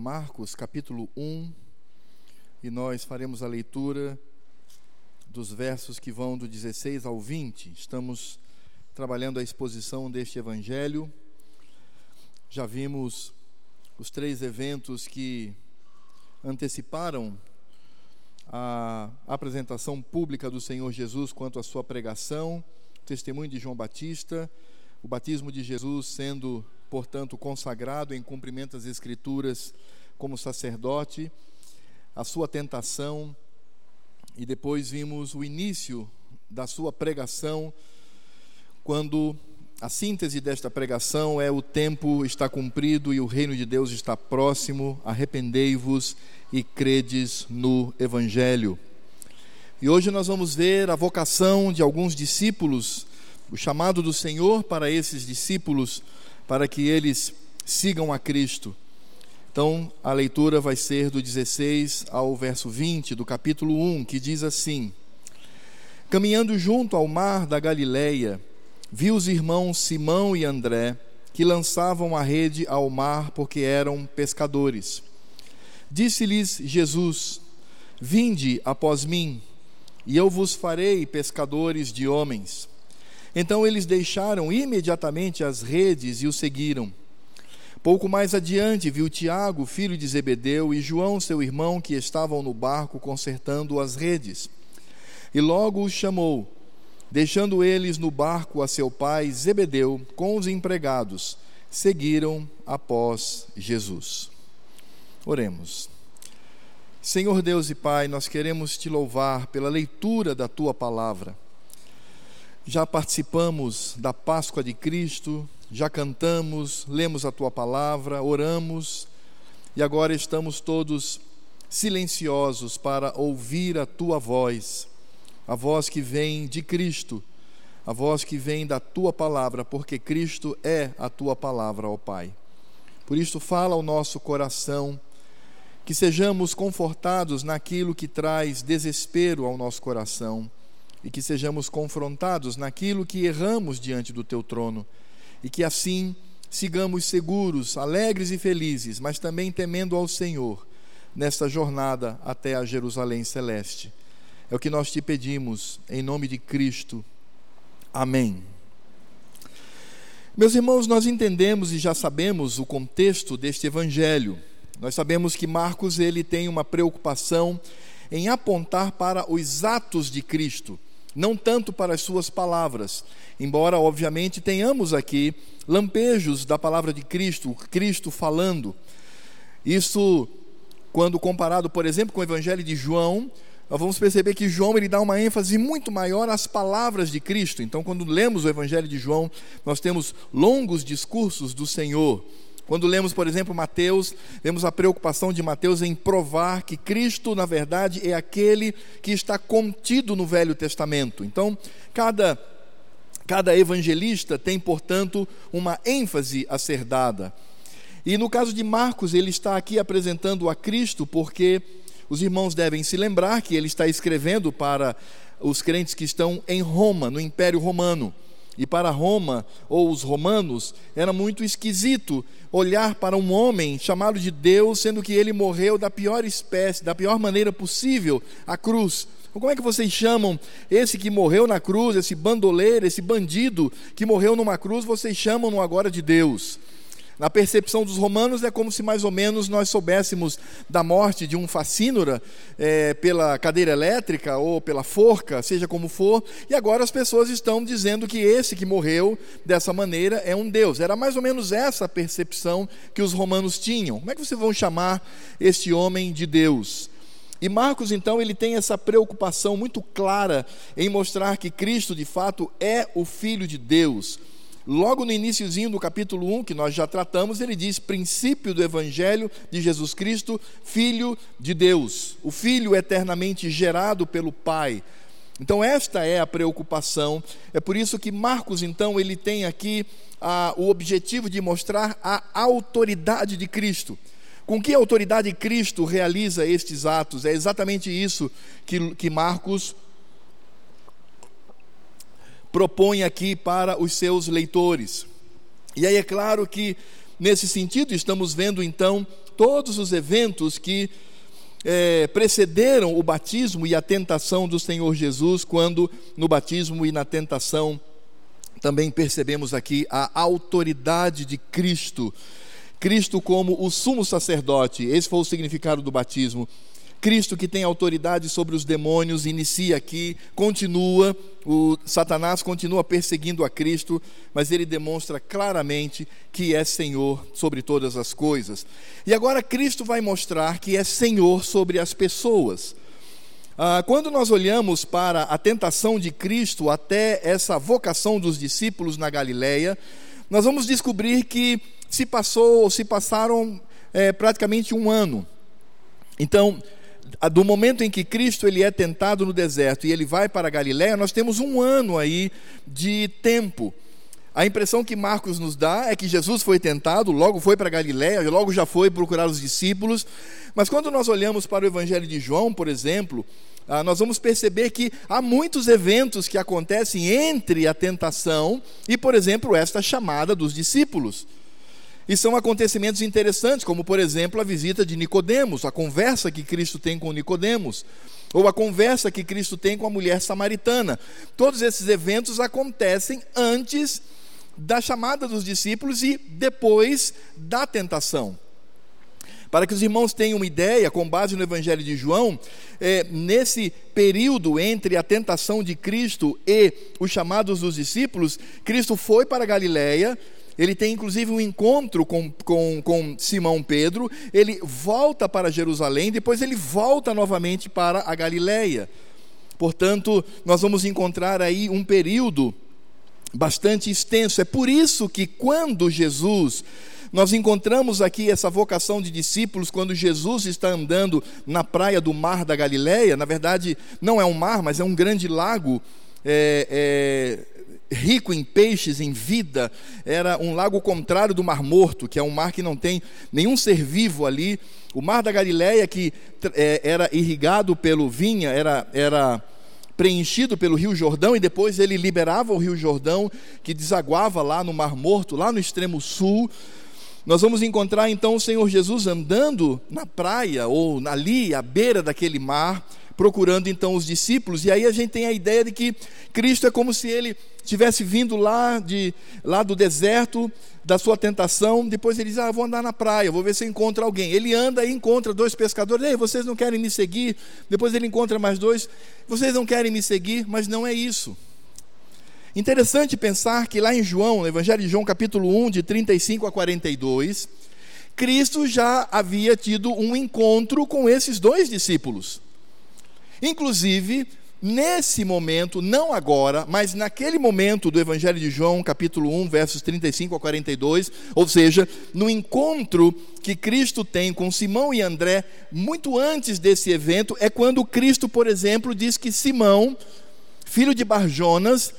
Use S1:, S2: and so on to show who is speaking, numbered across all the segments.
S1: Marcos capítulo 1 e nós faremos a leitura dos versos que vão do 16 ao 20. Estamos trabalhando a exposição deste evangelho. Já vimos os três eventos que anteciparam a apresentação pública do Senhor Jesus quanto à sua pregação, testemunho de João Batista, o batismo de Jesus sendo portanto, consagrado em cumprimento às Escrituras como sacerdote, a sua tentação, e depois vimos o início da sua pregação, quando a síntese desta pregação é: o tempo está cumprido e o reino de Deus está próximo, arrependei-vos e credes no Evangelho. E hoje nós vamos ver a vocação de alguns discípulos, o chamado do Senhor para esses discípulos para que eles sigam a Cristo. Então, a leitura vai ser do 16 ao verso 20 do capítulo 1, que diz assim: Caminhando junto ao mar da Galileia, viu os irmãos Simão e André, que lançavam a rede ao mar porque eram pescadores. Disse-lhes Jesus: Vinde após mim, e eu vos farei pescadores de homens. Então eles deixaram imediatamente as redes e o seguiram. Pouco mais adiante viu Tiago, filho de Zebedeu, e João, seu irmão, que estavam no barco consertando as redes. E logo os chamou, deixando eles no barco a seu pai Zebedeu com os empregados, seguiram após Jesus. Oremos. Senhor Deus e Pai, nós queremos te louvar pela leitura da tua palavra já participamos da Páscoa de Cristo, já cantamos, lemos a tua palavra, oramos e agora estamos todos silenciosos para ouvir a tua voz, a voz que vem de Cristo, a voz que vem da tua palavra, porque Cristo é a tua palavra, ó Pai. Por isso, fala ao nosso coração, que sejamos confortados naquilo que traz desespero ao nosso coração e que sejamos confrontados naquilo que erramos diante do teu trono e que assim sigamos seguros, alegres e felizes, mas também temendo ao Senhor nesta jornada até a Jerusalém celeste. É o que nós te pedimos em nome de Cristo. Amém. Meus irmãos, nós entendemos e já sabemos o contexto deste evangelho. Nós sabemos que Marcos ele tem uma preocupação em apontar para os atos de Cristo não tanto para as suas palavras, embora obviamente tenhamos aqui lampejos da palavra de Cristo, Cristo falando. Isso, quando comparado, por exemplo, com o Evangelho de João, nós vamos perceber que João ele dá uma ênfase muito maior às palavras de Cristo. Então, quando lemos o Evangelho de João, nós temos longos discursos do Senhor quando lemos, por exemplo, Mateus, vemos a preocupação de Mateus em provar que Cristo, na verdade, é aquele que está contido no Velho Testamento. Então, cada cada evangelista tem, portanto, uma ênfase a ser dada. E no caso de Marcos, ele está aqui apresentando a Cristo porque os irmãos devem se lembrar que ele está escrevendo para os crentes que estão em Roma, no Império Romano. E para Roma, ou os romanos, era muito esquisito olhar para um homem chamado de Deus, sendo que ele morreu da pior espécie, da pior maneira possível, a cruz. Como é que vocês chamam esse que morreu na cruz, esse bandoleiro, esse bandido que morreu numa cruz, vocês chamam-no agora de Deus? Na percepção dos romanos, é como se mais ou menos nós soubéssemos da morte de um facínora é, pela cadeira elétrica ou pela forca, seja como for, e agora as pessoas estão dizendo que esse que morreu dessa maneira é um Deus. Era mais ou menos essa a percepção que os romanos tinham. Como é que vocês vão chamar este homem de Deus? E Marcos, então, ele tem essa preocupação muito clara em mostrar que Cristo, de fato, é o Filho de Deus Logo no iníciozinho do capítulo 1, que nós já tratamos, ele diz princípio do evangelho de Jesus Cristo, filho de Deus, o filho eternamente gerado pelo Pai. Então esta é a preocupação. É por isso que Marcos então ele tem aqui ah, o objetivo de mostrar a autoridade de Cristo. Com que autoridade Cristo realiza estes atos? É exatamente isso que, que Marcos propõe aqui para os seus leitores. E aí é claro que nesse sentido. Estamos vendo então todos os eventos que é, precederam o batismo e a tentação do Senhor Jesus, quando no batismo e na tentação também percebemos aqui a autoridade de Cristo. Cristo como o sumo sacerdote, esse foi o significado do batismo. Cristo que tem autoridade sobre os demônios inicia aqui, continua, o Satanás continua perseguindo a Cristo, mas ele demonstra claramente que é Senhor sobre todas as coisas. E agora Cristo vai mostrar que é Senhor sobre as pessoas. Ah, quando nós olhamos para a tentação de Cristo até essa vocação dos discípulos na Galileia, nós vamos descobrir que se passou, se passaram é, praticamente um ano. Então, do momento em que Cristo ele é tentado no deserto e ele vai para a Galiléia, nós temos um ano aí de tempo. A impressão que Marcos nos dá é que Jesus foi tentado, logo foi para Galiléia, logo já foi procurar os discípulos. Mas quando nós olhamos para o Evangelho de João, por exemplo, ah, nós vamos perceber que há muitos eventos que acontecem entre a tentação e, por exemplo, esta chamada dos discípulos. E são acontecimentos interessantes, como por exemplo a visita de Nicodemos, a conversa que Cristo tem com Nicodemos, ou a conversa que Cristo tem com a mulher samaritana. Todos esses eventos acontecem antes da chamada dos discípulos e depois da tentação. Para que os irmãos tenham uma ideia, com base no Evangelho de João, é, nesse período entre a tentação de Cristo e os chamados dos discípulos, Cristo foi para Galiléia, ele tem inclusive um encontro com, com, com Simão Pedro, ele volta para Jerusalém, depois ele volta novamente para a Galileia. Portanto, nós vamos encontrar aí um período bastante extenso. É por isso que quando Jesus nós encontramos aqui essa vocação de discípulos quando Jesus está andando na praia do mar da Galileia. Na verdade, não é um mar, mas é um grande lago. É, é, rico em peixes, em vida, era um lago contrário do Mar Morto, que é um mar que não tem nenhum ser vivo ali. O Mar da Galileia, que é, era irrigado pelo vinha, era, era preenchido pelo Rio Jordão, e depois ele liberava o Rio Jordão, que desaguava lá no Mar Morto, lá no extremo sul. Nós vamos encontrar então o Senhor Jesus andando na praia, ou ali, à beira daquele mar, procurando então os discípulos, e aí a gente tem a ideia de que Cristo é como se ele tivesse vindo lá, de, lá do deserto, da sua tentação, depois ele diz, ah, vou andar na praia, vou ver se encontra alguém. Ele anda e encontra dois pescadores, ei, vocês não querem me seguir? Depois ele encontra mais dois, vocês não querem me seguir? Mas não é isso. Interessante pensar que lá em João, no Evangelho de João, capítulo 1, de 35 a 42, Cristo já havia tido um encontro com esses dois discípulos. Inclusive, nesse momento, não agora, mas naquele momento do Evangelho de João, capítulo 1, versos 35 a 42, ou seja, no encontro que Cristo tem com Simão e André, muito antes desse evento, é quando Cristo, por exemplo, diz que Simão, filho de Barjonas,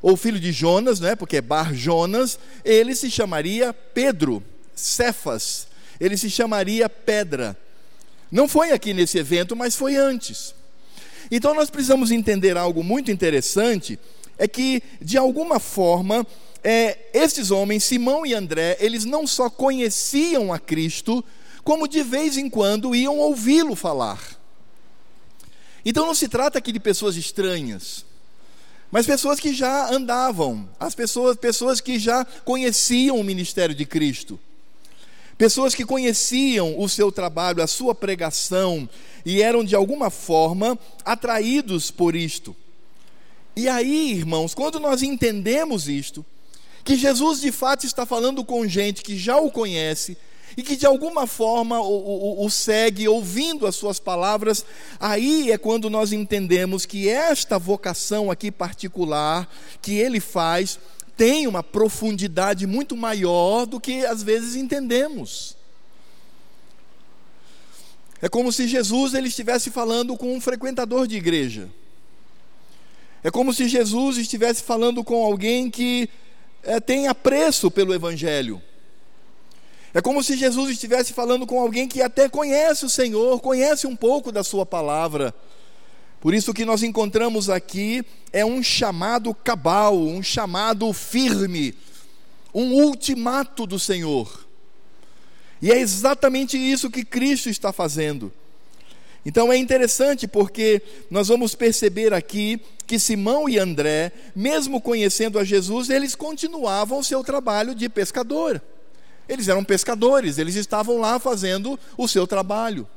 S1: ou filho de Jonas, né, porque é Barjonas, ele se chamaria Pedro, Cefas, ele se chamaria Pedra. Não foi aqui nesse evento, mas foi antes. Então nós precisamos entender algo muito interessante, é que de alguma forma é, esses homens, Simão e André, eles não só conheciam a Cristo, como de vez em quando iam ouvi-lo falar. Então não se trata aqui de pessoas estranhas, mas pessoas que já andavam, as pessoas, pessoas que já conheciam o ministério de Cristo. Pessoas que conheciam o seu trabalho, a sua pregação, e eram de alguma forma atraídos por isto. E aí, irmãos, quando nós entendemos isto, que Jesus de fato está falando com gente que já o conhece e que de alguma forma o, o, o, segue ouvindo as suas palavras, aí é quando nós entendemos que esta vocação aqui particular que ele faz tem uma profundidade muito maior do que às vezes entendemos. É como se Jesus ele estivesse falando com um frequentador de igreja. É como se Jesus estivesse falando com alguém que é, tem apreço pelo Evangelho. É como se Jesus estivesse falando com alguém que até conhece o Senhor, conhece um pouco da Sua palavra por isso que nós encontramos aqui é um chamado cabal, um chamado firme, um ultimato do Senhor. E é exatamente isso que Cristo está fazendo. Então é interessante porque nós vamos perceber aqui que Simão e André, mesmo conhecendo a Jesus, eles continuavam o seu trabalho de pescador. Eles eram pescadores, eles estavam lá fazendo o seu trabalho.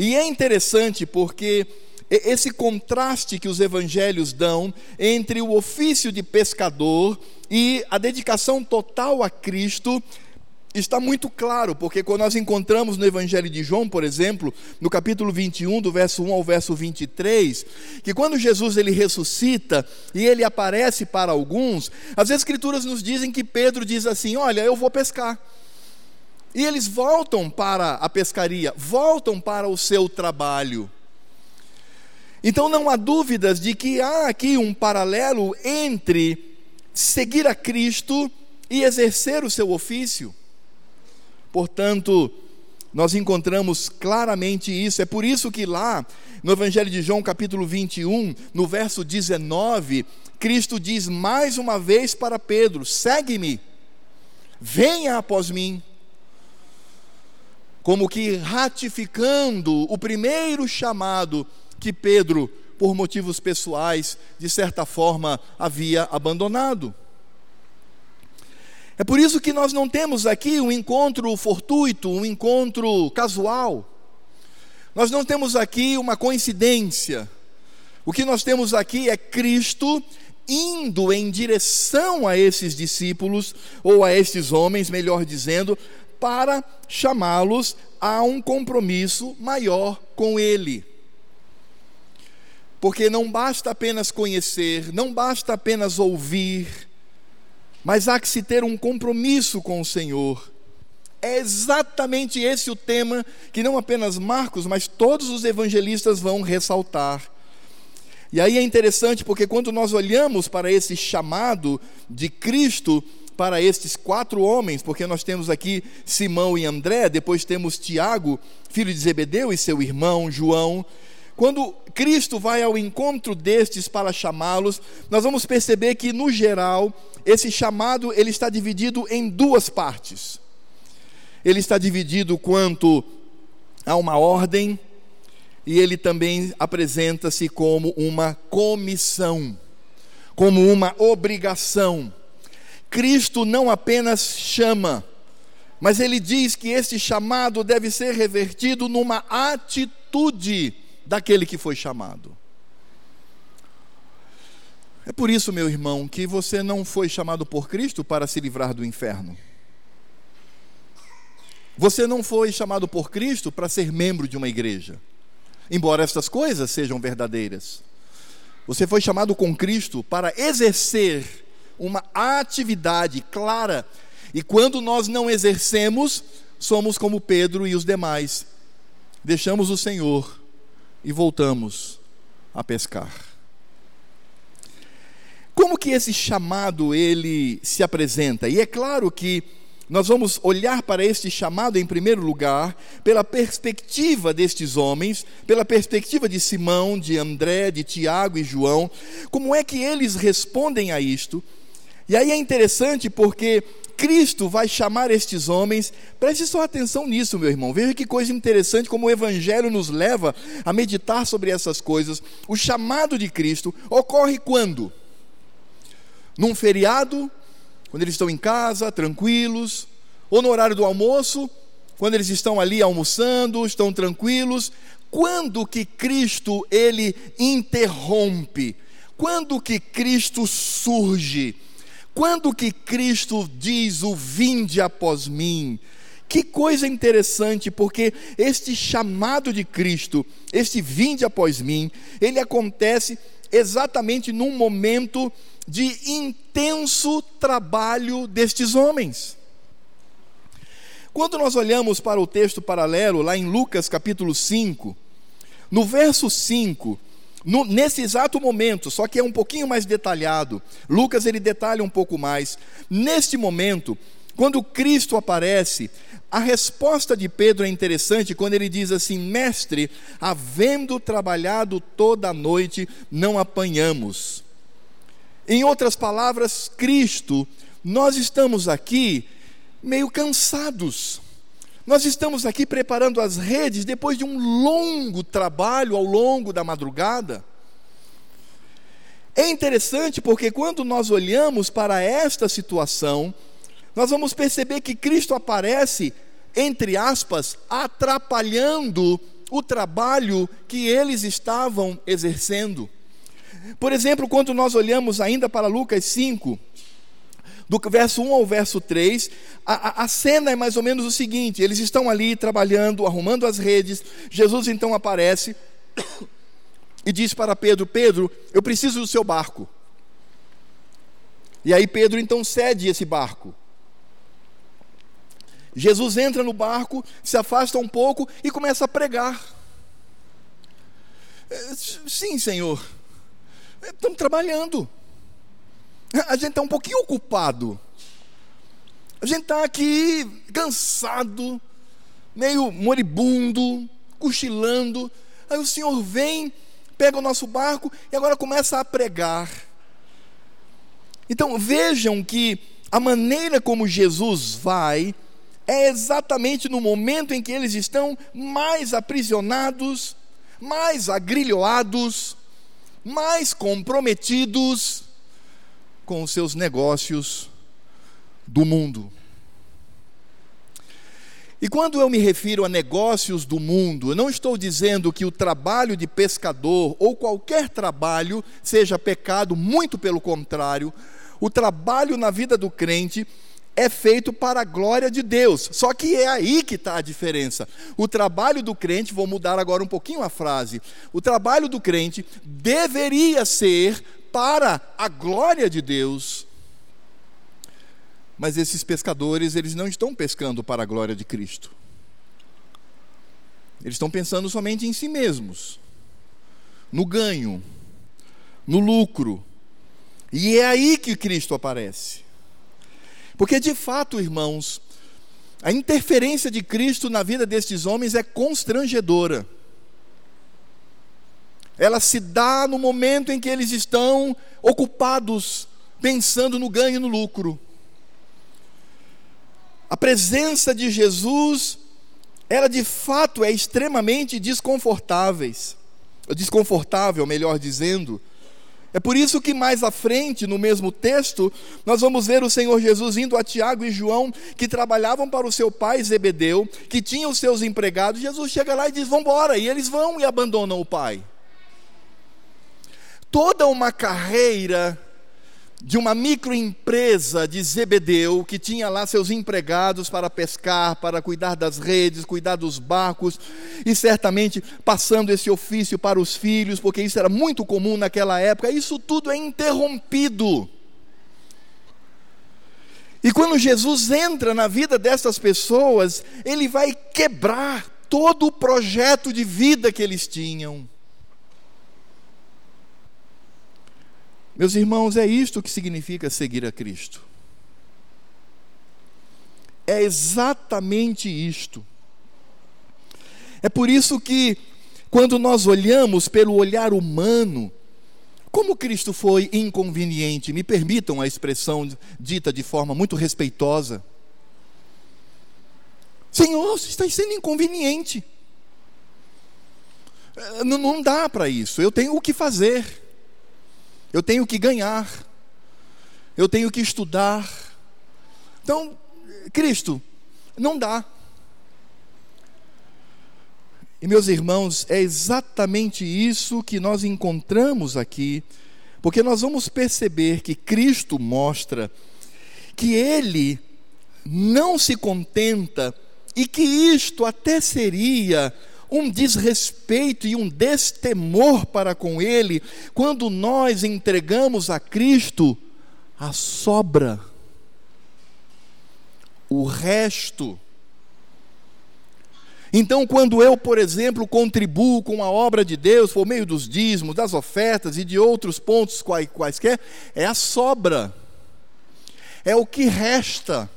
S1: E é interessante porque esse contraste que os evangelhos dão entre o ofício de pescador e a dedicação total a Cristo está muito claro, porque quando nós encontramos no Evangelho de João, por exemplo, no capítulo 21, do verso 1 ao verso 23, que quando Jesus ele ressuscita e ele aparece para alguns, as escrituras nos dizem que Pedro diz assim: "Olha, eu vou pescar". E eles voltam para a pescaria, voltam para o seu trabalho. Então não há dúvidas de que há aqui um paralelo entre seguir a Cristo e exercer o seu ofício. Portanto, nós encontramos claramente isso. É por isso que lá, no Evangelho de João, capítulo 21, no verso 19, Cristo diz mais uma vez para Pedro: segue-me, venha após mim. Como que ratificando o primeiro chamado que Pedro, por motivos pessoais, de certa forma havia abandonado. É por isso que nós não temos aqui um encontro fortuito, um encontro casual. Nós não temos aqui uma coincidência. O que nós temos aqui é Cristo indo em direção a esses discípulos, ou a estes homens, melhor dizendo, para chamá-los a um compromisso maior com Ele. Porque não basta apenas conhecer, não basta apenas ouvir, mas há que se ter um compromisso com o Senhor. É exatamente esse o tema que não apenas Marcos, mas todos os evangelistas vão ressaltar. E aí é interessante porque quando nós olhamos para esse chamado de Cristo para estes quatro homens, porque nós temos aqui Simão e André, depois temos Tiago, filho de Zebedeu, e seu irmão João, quando Cristo vai ao encontro destes para chamá-los, nós vamos perceber que no geral esse chamado ele está dividido em duas partes. Ele está dividido quanto a uma ordem e ele também apresenta-se como uma comissão, como uma obrigação. Cristo não apenas chama, mas ele diz que este chamado deve ser revertido numa atitude daquele que foi chamado. É por isso, meu irmão, que você não foi chamado por Cristo para se livrar do inferno. Você não foi chamado por Cristo para ser membro de uma igreja, embora estas coisas sejam verdadeiras. Você foi chamado com Cristo para exercer uma atividade clara, e quando nós não exercemos, somos como Pedro e os demais, deixamos o Senhor e voltamos a pescar. Como que esse chamado ele se apresenta? E é claro que nós vamos olhar para este chamado em primeiro lugar pela perspectiva destes homens, pela perspectiva de Simão, de André, de Tiago e João, como é que eles respondem a isto? E aí é interessante porque Cristo vai chamar estes homens, preste só atenção nisso, meu irmão. Veja que coisa interessante como o Evangelho nos leva a meditar sobre essas coisas. O chamado de Cristo ocorre quando? Num feriado, quando eles estão em casa, tranquilos, ou no horário do almoço, quando eles estão ali almoçando, estão tranquilos. Quando que Cristo ele interrompe? Quando que Cristo surge? Quando que Cristo diz o vinde após mim? Que coisa interessante, porque este chamado de Cristo, este vinde após mim, ele acontece exatamente num momento de intenso trabalho destes homens. Quando nós olhamos para o texto paralelo, lá em Lucas capítulo 5, no verso 5, no, nesse exato momento, só que é um pouquinho mais detalhado, Lucas ele detalha um pouco mais. Neste momento, quando Cristo aparece, a resposta de Pedro é interessante quando ele diz assim: Mestre, havendo trabalhado toda a noite, não apanhamos. Em outras palavras, Cristo, nós estamos aqui meio cansados. Nós estamos aqui preparando as redes depois de um longo trabalho ao longo da madrugada. É interessante porque quando nós olhamos para esta situação, nós vamos perceber que Cristo aparece, entre aspas, atrapalhando o trabalho que eles estavam exercendo. Por exemplo, quando nós olhamos ainda para Lucas 5, do verso 1 ao verso 3, a, a, cena é mais ou menos o seguinte: eles estão ali trabalhando, arrumando as redes, Jesus então aparece e diz para Pedro: Pedro, eu preciso do seu barco. E aí Pedro então cede esse barco. Jesus entra no barco, se afasta um pouco e começa a pregar. É, sim, Senhor, estamos trabalhando. A gente está um pouquinho ocupado. A gente está aqui cansado, meio moribundo, cochilando. Aí o Senhor vem, pega o nosso barco e agora começa a pregar. Então vejam que a maneira como Jesus vai é exatamente no momento em que eles estão mais aprisionados, mais agrilhoados, mais comprometidos com os seus negócios do mundo. E quando eu me refiro a negócios do mundo, eu não estou dizendo que o trabalho de pescador ou qualquer trabalho seja pecado, muito pelo contrário. O trabalho na vida do crente é feito para a glória de Deus. Só que é aí que está a diferença. O trabalho do crente, vou mudar agora um pouquinho a frase. O trabalho do crente deveria ser para a glória de Deus. Mas esses pescadores, eles não estão pescando para a glória de Cristo. Eles estão pensando somente em si mesmos, no ganho, no lucro. E é aí que Cristo aparece. Porque de fato, irmãos, a interferência de Cristo na vida destes homens é constrangedora ela se dá no momento em que eles estão ocupados, pensando no ganho e no lucro. A presença de Jesus, ela de fato é extremamente desconfortável, desconfortável, melhor dizendo. É por isso que mais à frente, no mesmo texto, nós vamos ver o Senhor Jesus indo a Tiago e João, que trabalhavam para o seu pai Zebedeu, que tinham os seus empregados. Jesus chega lá e diz: Vamos embora. E eles vão e abandonam o pai toda uma carreira de uma microempresa de Zebedeu, que tinha lá seus empregados para pescar, para cuidar das redes, cuidar dos barcos, e certamente passando esse ofício para os filhos, porque isso era muito comum naquela época, isso tudo é interrompido. E quando Jesus entra na vida dessas pessoas, ele vai quebrar todo o projeto de vida que eles tinham. Meus irmãos, é isto que significa seguir a Cristo. É exatamente isto. É por isso que, quando nós olhamos pelo olhar humano, como Cristo foi inconveniente, me permitam a expressão dita de forma muito respeitosa. Senhor, você está sendo inconveniente. Não, não dá para isso, eu tenho o que fazer eu tenho que ganhar, eu tenho que estudar. Então, Cristo, não dá. E meus irmãos, é exatamente isso que nós encontramos aqui, porque nós vamos perceber que Cristo mostra que Ele não se contenta e que isto até seria um desrespeito e um destemor para com Ele, quando nós entregamos a Cristo a sobra, o resto. Então, quando eu, por exemplo, contribuo com a obra de Deus por meio dos dízimos, das ofertas e de outros pontos quaisquer, é a sobra, é o que resta,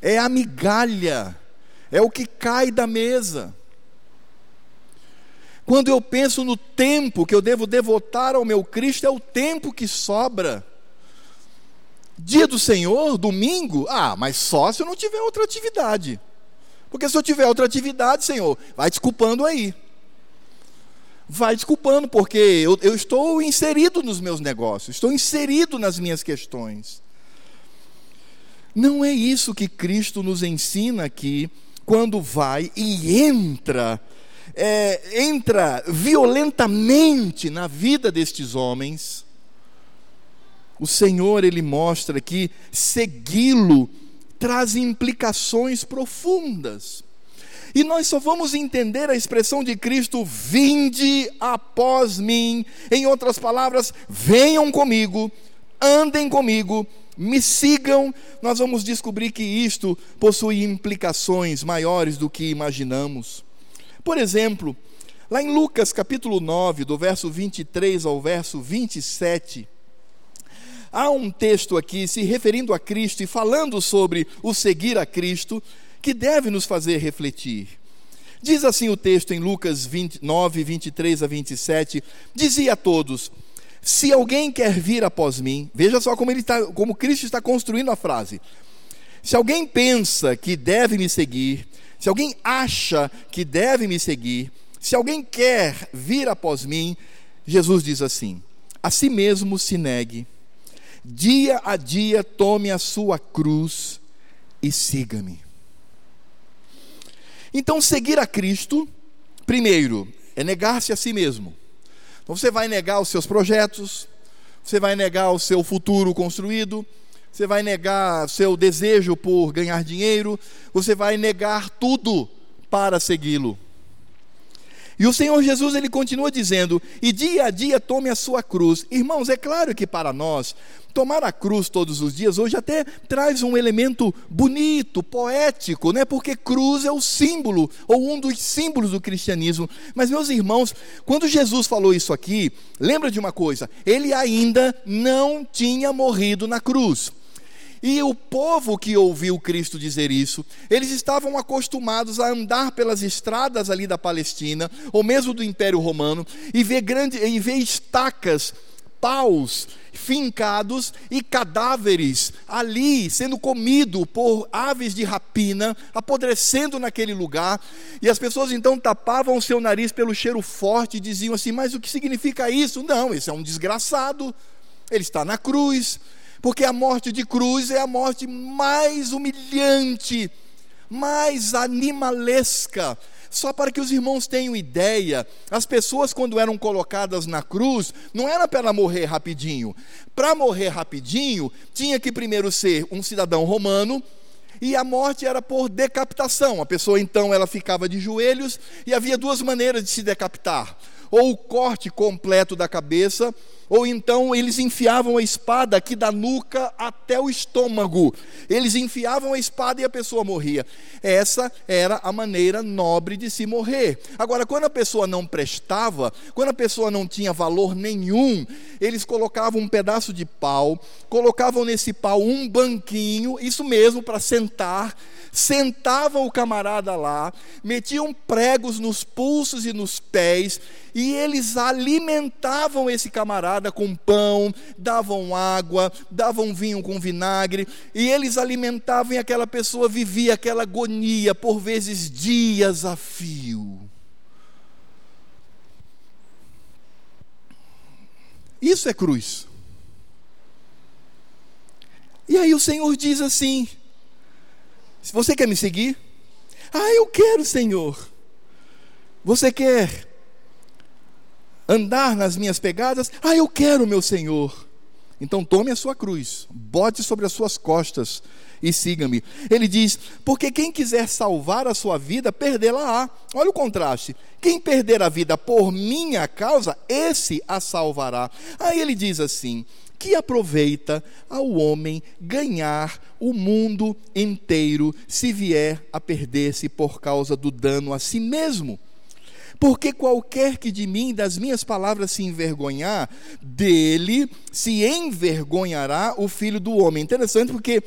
S1: é a migalha, é o que cai da mesa. Quando eu penso no tempo que eu devo devotar ao meu Cristo, é o tempo que sobra. Dia do Senhor, domingo, ah, mas só se eu não tiver outra atividade. Porque se eu tiver outra atividade, Senhor, vai desculpando aí. Vai desculpando, porque eu, eu estou inserido nos meus negócios, estou inserido nas minhas questões. Não é isso que Cristo nos ensina aqui, quando vai e entra, é, entra violentamente na vida destes homens. O Senhor, Ele mostra que segui-lo traz implicações profundas. E nós só vamos entender a expressão de Cristo: vinde após mim. Em outras palavras, venham comigo, andem comigo, me sigam. Nós vamos descobrir que isto possui implicações maiores do que imaginamos. Por exemplo, lá em Lucas capítulo 9, do verso 23 ao verso 27. Há um texto aqui se referindo a Cristo e falando sobre o seguir a Cristo, que deve nos fazer refletir. Diz assim o texto em Lucas 29, 23 a 27: Dizia a todos: Se alguém quer vir após mim, veja só como, ele tá, como Cristo está construindo a frase. Se alguém pensa que deve me seguir, se alguém acha que deve me seguir, se alguém quer vir após mim, Jesus diz assim: a si mesmo se negue Dia a dia tome a sua cruz e siga-me. Então, seguir a Cristo, primeiro, é negar-se a si mesmo. Então, você vai negar os seus projetos, você vai negar o seu futuro construído, você vai negar seu desejo por ganhar dinheiro, você vai negar tudo para segui-lo. E o Senhor Jesus ele continua dizendo: "E dia a dia tome a sua cruz". Irmãos, é claro que para nós tomar a cruz todos os dias hoje até traz um elemento bonito, poético, né? Porque cruz é o símbolo ou um dos símbolos do cristianismo. Mas meus irmãos, quando Jesus falou isso aqui, lembra de uma coisa, ele ainda não tinha morrido na cruz. E o povo que ouviu Cristo dizer isso, eles estavam acostumados a andar pelas estradas ali da Palestina, ou mesmo do Império Romano, e ver, grande, e ver estacas, paus fincados e cadáveres ali sendo comido por aves de rapina, apodrecendo naquele lugar. E as pessoas então tapavam o seu nariz pelo cheiro forte e diziam assim: Mas o que significa isso? Não, esse é um desgraçado, ele está na cruz porque a morte de cruz é a morte mais humilhante, mais animalesca. Só para que os irmãos tenham ideia, as pessoas, quando eram colocadas na cruz, não era para morrer rapidinho. Para morrer rapidinho, tinha que primeiro ser um cidadão romano, e a morte era por decapitação. A pessoa então ela ficava de joelhos e havia duas maneiras de se decapitar: ou o corte completo da cabeça, ou então eles enfiavam a espada aqui da nuca até o estômago. Eles enfiavam a espada e a pessoa morria. Essa era a maneira nobre de se morrer. Agora, quando a pessoa não prestava, quando a pessoa não tinha valor nenhum, eles colocavam um pedaço de pau, colocavam nesse pau um banquinho, isso mesmo, para sentar sentavam o camarada lá, metiam pregos nos pulsos e nos pés, e eles alimentavam esse camarada com pão, davam água, davam vinho com vinagre, e eles alimentavam e aquela pessoa vivia aquela agonia, por vezes dias a fio. Isso é cruz. E aí o Senhor diz assim: se você quer me seguir, ah, eu quero, Senhor. Você quer andar nas minhas pegadas? Ah, eu quero, meu Senhor. Então tome a sua cruz, bote sobre as suas costas e siga-me. Ele diz: porque quem quiser salvar a sua vida, perdê-la-á. Olha o contraste. Quem perder a vida por minha causa, esse a salvará. Aí ele diz assim: que aproveita ao homem ganhar o mundo inteiro se vier a perder-se por causa do dano a si mesmo. Porque qualquer que de mim, das minhas palavras, se envergonhar, dele se envergonhará o filho do homem. Interessante porque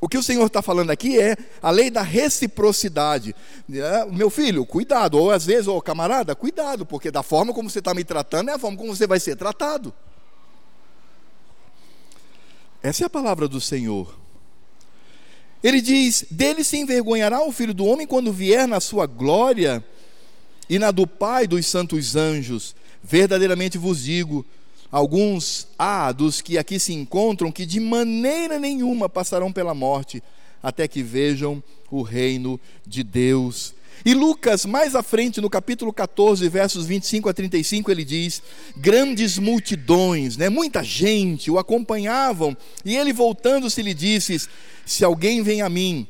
S1: o que o Senhor está falando aqui é a lei da reciprocidade. É, meu filho, cuidado. Ou às vezes, ou camarada, cuidado, porque da forma como você está me tratando é a forma como você vai ser tratado. Essa é a palavra do Senhor. Ele diz: Dele se envergonhará o filho do homem quando vier na sua glória e na do Pai dos santos anjos. Verdadeiramente vos digo: alguns há dos que aqui se encontram que de maneira nenhuma passarão pela morte, até que vejam o reino de Deus. E Lucas, mais à frente, no capítulo 14, versos 25 a 35, ele diz: Grandes multidões, né, muita gente o acompanhavam, e ele voltando-se lhe disse: Se alguém vem a mim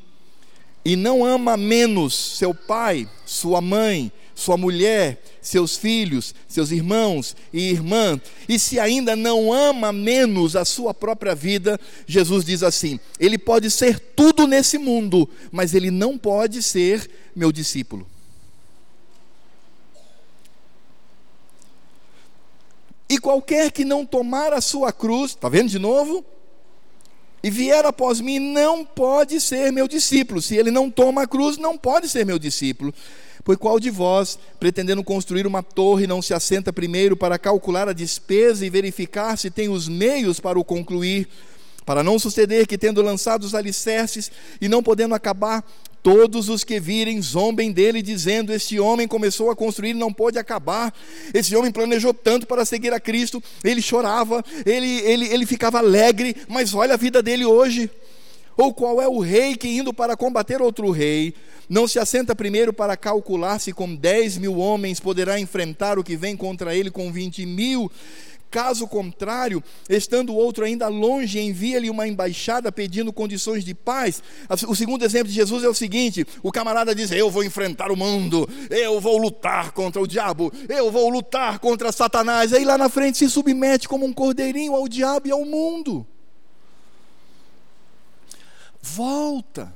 S1: e não ama menos seu pai, sua mãe, sua mulher, seus filhos, seus irmãos e irmã, e se ainda não ama menos a sua própria vida, Jesus diz assim: ele pode ser tudo nesse mundo, mas ele não pode ser meu discípulo. E qualquer que não tomar a sua cruz, está vendo de novo? E vier após mim, não pode ser meu discípulo. Se ele não toma a cruz, não pode ser meu discípulo. Pois qual de vós, pretendendo construir uma torre, não se assenta primeiro para calcular a despesa e verificar se tem os meios para o concluir? Para não suceder que, tendo lançado os alicerces e não podendo acabar, todos os que virem zombem dele, dizendo: Este homem começou a construir e não pôde acabar. Esse homem planejou tanto para seguir a Cristo, ele chorava, ele, ele, ele ficava alegre, mas olha a vida dele hoje. Ou qual é o rei que, indo para combater outro rei, não se assenta primeiro para calcular se com 10 mil homens poderá enfrentar o que vem contra ele com 20 mil? Caso contrário, estando o outro ainda longe, envia-lhe uma embaixada pedindo condições de paz. O segundo exemplo de Jesus é o seguinte: o camarada diz: Eu vou enfrentar o mundo, eu vou lutar contra o diabo, eu vou lutar contra Satanás. Aí lá na frente se submete como um cordeirinho ao diabo e ao mundo volta.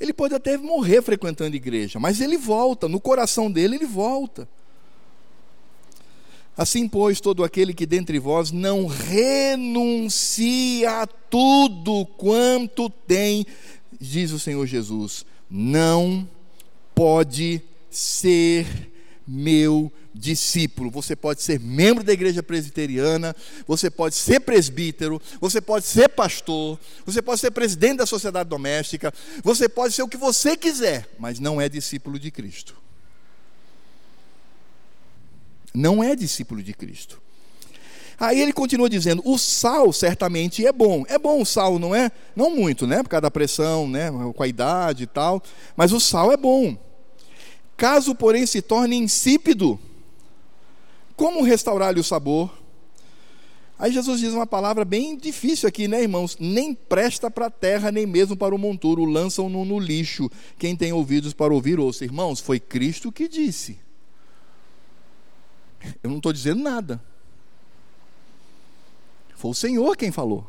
S1: Ele pode até morrer frequentando igreja, mas ele volta, no coração dele ele volta. Assim, pois, todo aquele que dentre vós não renuncia a tudo quanto tem, diz o Senhor Jesus, não pode ser meu discípulo. Você pode ser membro da igreja presbiteriana, você pode ser presbítero, você pode ser pastor, você pode ser presidente da sociedade doméstica, você pode ser o que você quiser, mas não é discípulo de Cristo. Não é discípulo de Cristo. Aí ele continua dizendo: o sal certamente é bom. É bom o sal, não é? Não muito, né? Por causa da pressão, né? Com a idade e tal. Mas o sal é bom. Caso, porém, se torne insípido, como restaurar-lhe o sabor? Aí Jesus diz uma palavra bem difícil aqui, né, irmãos? Nem presta para a terra, nem mesmo para o monturo, lançam-no no lixo. Quem tem ouvidos para ouvir, ouça. Irmãos, foi Cristo que disse. Eu não estou dizendo nada. Foi o Senhor quem falou.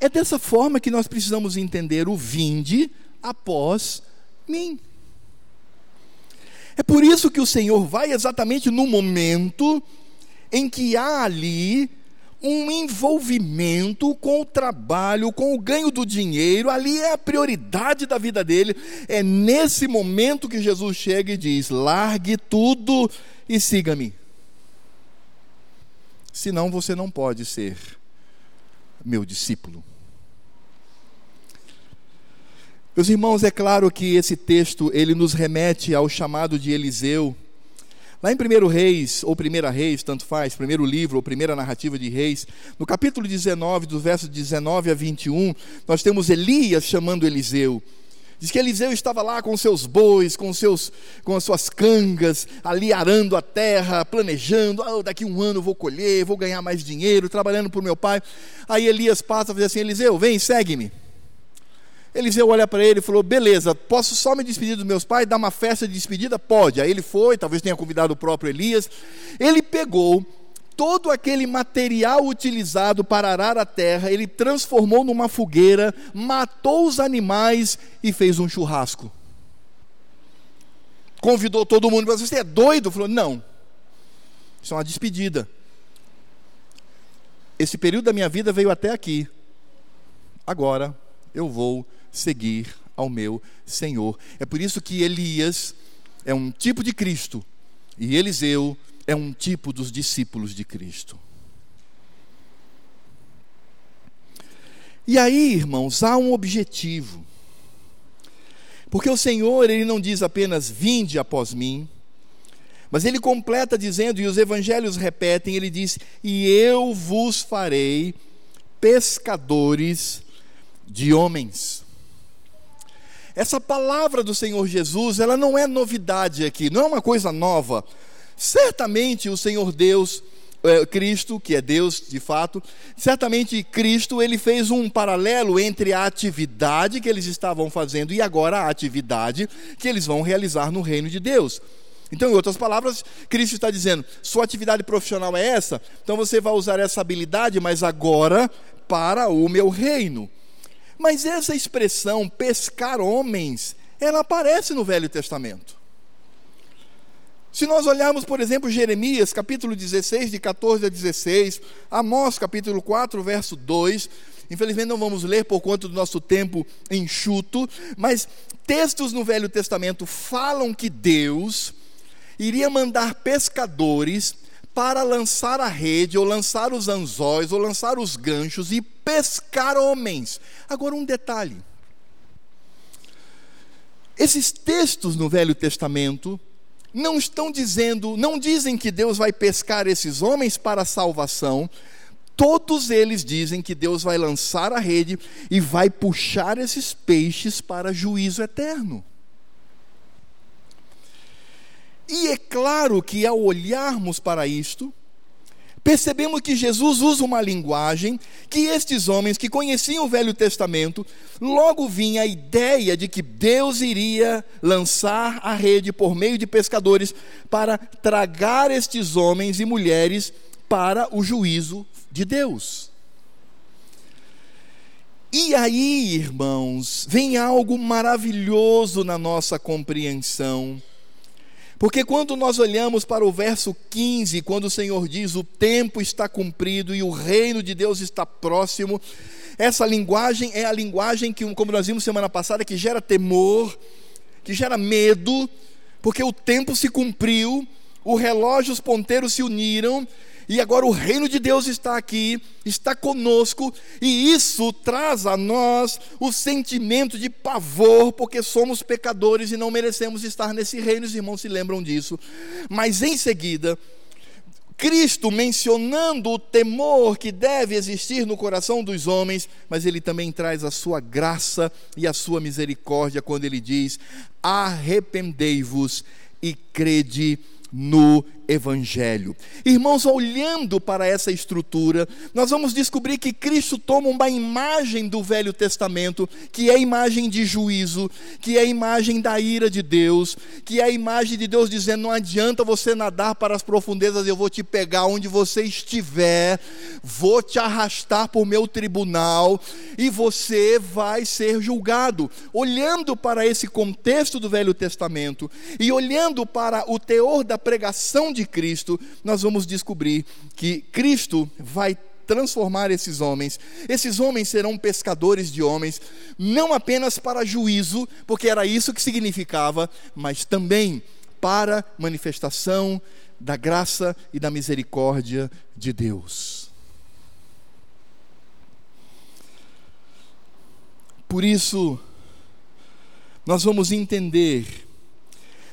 S1: É dessa forma que nós precisamos entender o vinde após mim. É por isso que o Senhor vai exatamente no momento em que há ali um envolvimento com o trabalho, com o ganho do dinheiro, ali é a prioridade da vida dele. É nesse momento que Jesus chega e diz: largue tudo e siga-me. Senão você não pode ser meu discípulo. Meus irmãos, é claro que esse texto ele nos remete ao chamado de Eliseu. Lá em 1 Reis, ou 1 Reis, tanto faz, primeiro livro ou primeira narrativa de Reis, no capítulo 19, dos versos 19 a 21, nós temos Elias chamando Eliseu. Diz que Eliseu estava lá com seus bois, com, seus, com as suas cangas, ali arando a terra, planejando, oh, daqui um ano vou colher, vou ganhar mais dinheiro, trabalhando para o meu pai. Aí Elias passa e diz assim, Eliseu, vem, segue-me. Eliseu olha para ele e falou: Beleza, posso só me despedir dos meus pais, dar uma festa de despedida? Pode. Aí ele foi, talvez tenha convidado o próprio Elias. Ele pegou todo aquele material utilizado para arar a terra, ele transformou numa fogueira, matou os animais e fez um churrasco. Convidou todo mundo, você é doido? Falou: Não, isso é uma despedida. Esse período da minha vida veio até aqui. Agora eu vou seguir ao meu Senhor. É por isso que Elias é um tipo de Cristo e Eliseu é um tipo dos discípulos de Cristo. E aí, irmãos, há um objetivo. Porque o Senhor, ele não diz apenas vinde após mim, mas ele completa dizendo, e os evangelhos repetem, ele diz: "E eu vos farei pescadores de homens". Essa palavra do Senhor Jesus, ela não é novidade aqui, não é uma coisa nova. Certamente o Senhor Deus é, Cristo, que é Deus de fato, certamente Cristo ele fez um paralelo entre a atividade que eles estavam fazendo e agora a atividade que eles vão realizar no reino de Deus. Então, em outras palavras, Cristo está dizendo: sua atividade profissional é essa, então você vai usar essa habilidade, mas agora para o meu reino. Mas essa expressão pescar homens, ela aparece no Velho Testamento. Se nós olharmos, por exemplo, Jeremias, capítulo 16, de 14 a 16, Amós, capítulo 4, verso 2, infelizmente não vamos ler por conta do nosso tempo enxuto, mas textos no Velho Testamento falam que Deus iria mandar pescadores para lançar a rede, ou lançar os anzóis, ou lançar os ganchos e pescar homens. Agora, um detalhe: esses textos no Velho Testamento não estão dizendo, não dizem que Deus vai pescar esses homens para a salvação, todos eles dizem que Deus vai lançar a rede e vai puxar esses peixes para juízo eterno. E é claro que ao olharmos para isto, percebemos que Jesus usa uma linguagem que estes homens que conheciam o Velho Testamento, logo vinha a ideia de que Deus iria lançar a rede por meio de pescadores para tragar estes homens e mulheres para o juízo de Deus. E aí, irmãos, vem algo maravilhoso na nossa compreensão porque quando nós olhamos para o verso 15, quando o Senhor diz: O tempo está cumprido e o reino de Deus está próximo, essa linguagem é a linguagem que, como nós vimos semana passada, que gera temor, que gera medo, porque o tempo se cumpriu, o relógio, os ponteiros se uniram, e agora o reino de Deus está aqui, está conosco, e isso traz a nós o sentimento de pavor, porque somos pecadores e não merecemos estar nesse reino, os irmãos se lembram disso. Mas em seguida, Cristo mencionando o temor que deve existir no coração dos homens, mas ele também traz a sua graça e a sua misericórdia quando ele diz: arrependei-vos e crede no Evangelho. Irmãos, olhando para essa estrutura, nós vamos descobrir que Cristo toma uma imagem do Velho Testamento, que é a imagem de juízo, que é a imagem da ira de Deus, que é a imagem de Deus dizendo: não adianta você nadar para as profundezas, eu vou te pegar onde você estiver, vou te arrastar para o meu tribunal e você vai ser julgado. Olhando para esse contexto do Velho Testamento e olhando para o teor da pregação de de Cristo, nós vamos descobrir que Cristo vai transformar esses homens. Esses homens serão pescadores de homens, não apenas para juízo, porque era isso que significava, mas também para manifestação da graça e da misericórdia de Deus. Por isso, nós vamos entender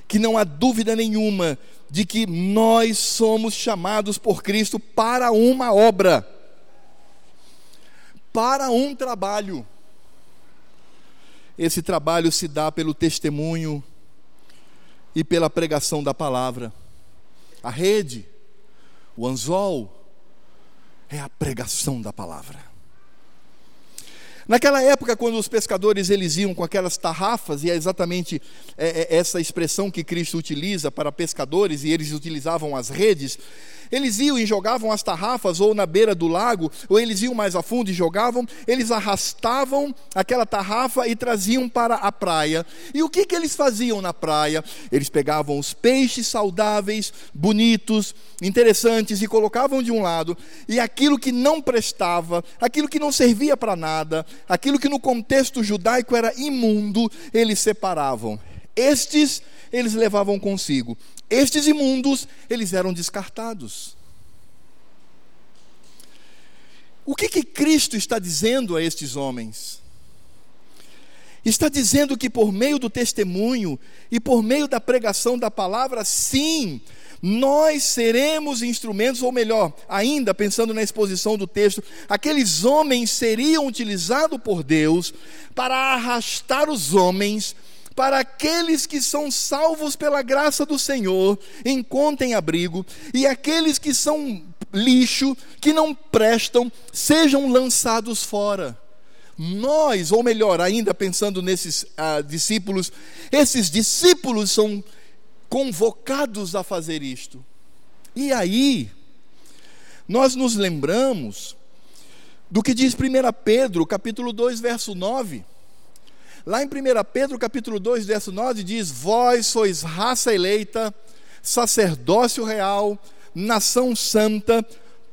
S1: que não há dúvida nenhuma de que nós somos chamados por Cristo para uma obra, para um trabalho. Esse trabalho se dá pelo testemunho e pela pregação da palavra. A rede, o anzol, é a pregação da palavra. Naquela época, quando os pescadores eles iam com aquelas tarrafas, e é exatamente é, é, essa expressão que Cristo utiliza para pescadores, e eles utilizavam as redes, eles iam e jogavam as tarrafas ou na beira do lago, ou eles iam mais a fundo e jogavam, eles arrastavam aquela tarrafa e traziam para a praia. E o que, que eles faziam na praia? Eles pegavam os peixes saudáveis, bonitos, interessantes e colocavam de um lado, e aquilo que não prestava, aquilo que não servia para nada, aquilo que no contexto judaico era imundo, eles separavam. Estes eles levavam consigo. Estes imundos, eles eram descartados. o que, que Cristo está dizendo a estes homens? Está dizendo que por meio do testemunho e por meio da pregação da palavra, sim, nós seremos instrumentos, ou melhor, ainda pensando na exposição do texto, aqueles homens seriam utilizados por Deus para arrastar os homens para aqueles que são salvos pela graça do Senhor, encontrem abrigo, e aqueles que são lixo, que não prestam, sejam lançados fora. Nós, ou melhor, ainda pensando nesses ah, discípulos, esses discípulos são convocados a fazer isto. E aí, nós nos lembramos do que diz 1 Pedro, capítulo 2, verso 9. Lá em 1 Pedro, capítulo 2, verso 9, diz: Vós sois raça eleita, sacerdócio real, nação santa,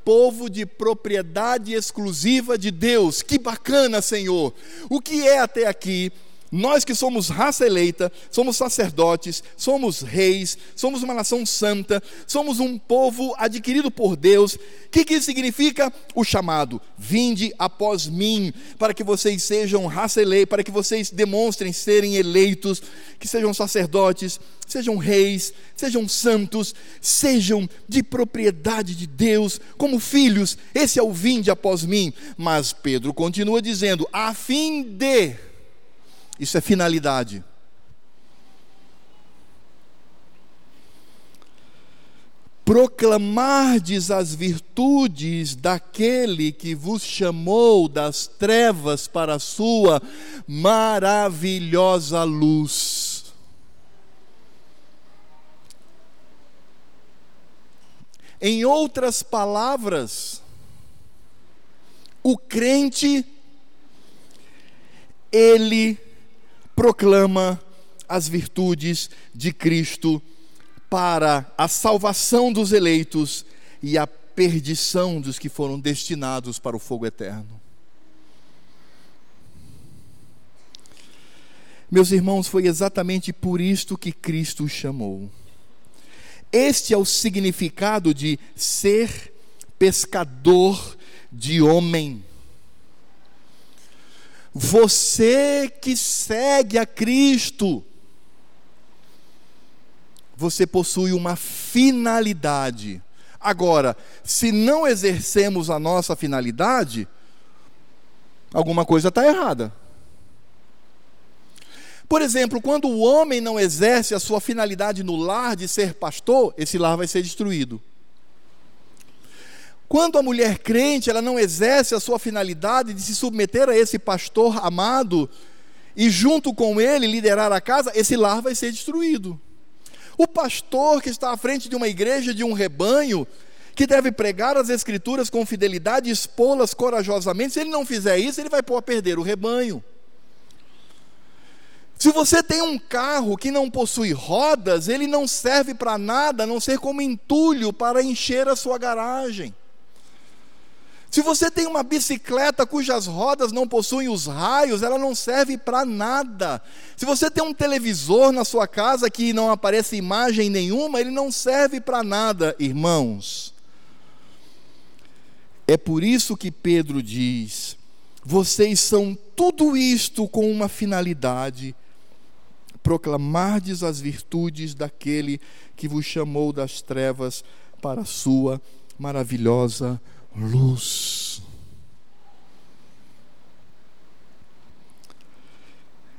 S1: povo de propriedade exclusiva de Deus. Que bacana, Senhor! O que é até aqui nós que somos raça eleita, somos sacerdotes, somos reis, somos uma nação santa, somos um povo adquirido por Deus. O que, que significa o chamado? Vinde após mim, para que vocês sejam raça eleita, para que vocês demonstrem serem eleitos, que sejam sacerdotes, sejam reis, sejam santos, sejam de propriedade de Deus, como filhos. Esse é o vinde após mim. Mas Pedro continua dizendo: a fim de isso é finalidade. Proclamardes as virtudes daquele que vos chamou das trevas para a sua maravilhosa luz. Em outras palavras, o crente, ele proclama as virtudes de Cristo para a salvação dos eleitos e a perdição dos que foram destinados para o fogo eterno. Meus irmãos, foi exatamente por isto que Cristo chamou. Este é o significado de ser pescador de homem. Você que segue a Cristo, você possui uma finalidade. Agora, se não exercemos a nossa finalidade, alguma coisa está errada. Por exemplo, quando o homem não exerce a sua finalidade no lar de ser pastor, esse lar vai ser destruído. Quando a mulher crente, ela não exerce a sua finalidade de se submeter a esse pastor amado e junto com ele liderar a casa, esse lar vai ser destruído. O pastor que está à frente de uma igreja, de um rebanho, que deve pregar as escrituras com fidelidade expô-las corajosamente, se ele não fizer isso, ele vai pôr a perder o rebanho. Se você tem um carro que não possui rodas, ele não serve para nada a não ser como entulho para encher a sua garagem. Se você tem uma bicicleta cujas rodas não possuem os raios, ela não serve para nada. Se você tem um televisor na sua casa que não aparece imagem nenhuma, ele não serve para nada, irmãos. É por isso que Pedro diz: vocês são tudo isto com uma finalidade, proclamardes as virtudes daquele que vos chamou das trevas para a sua maravilhosa luz.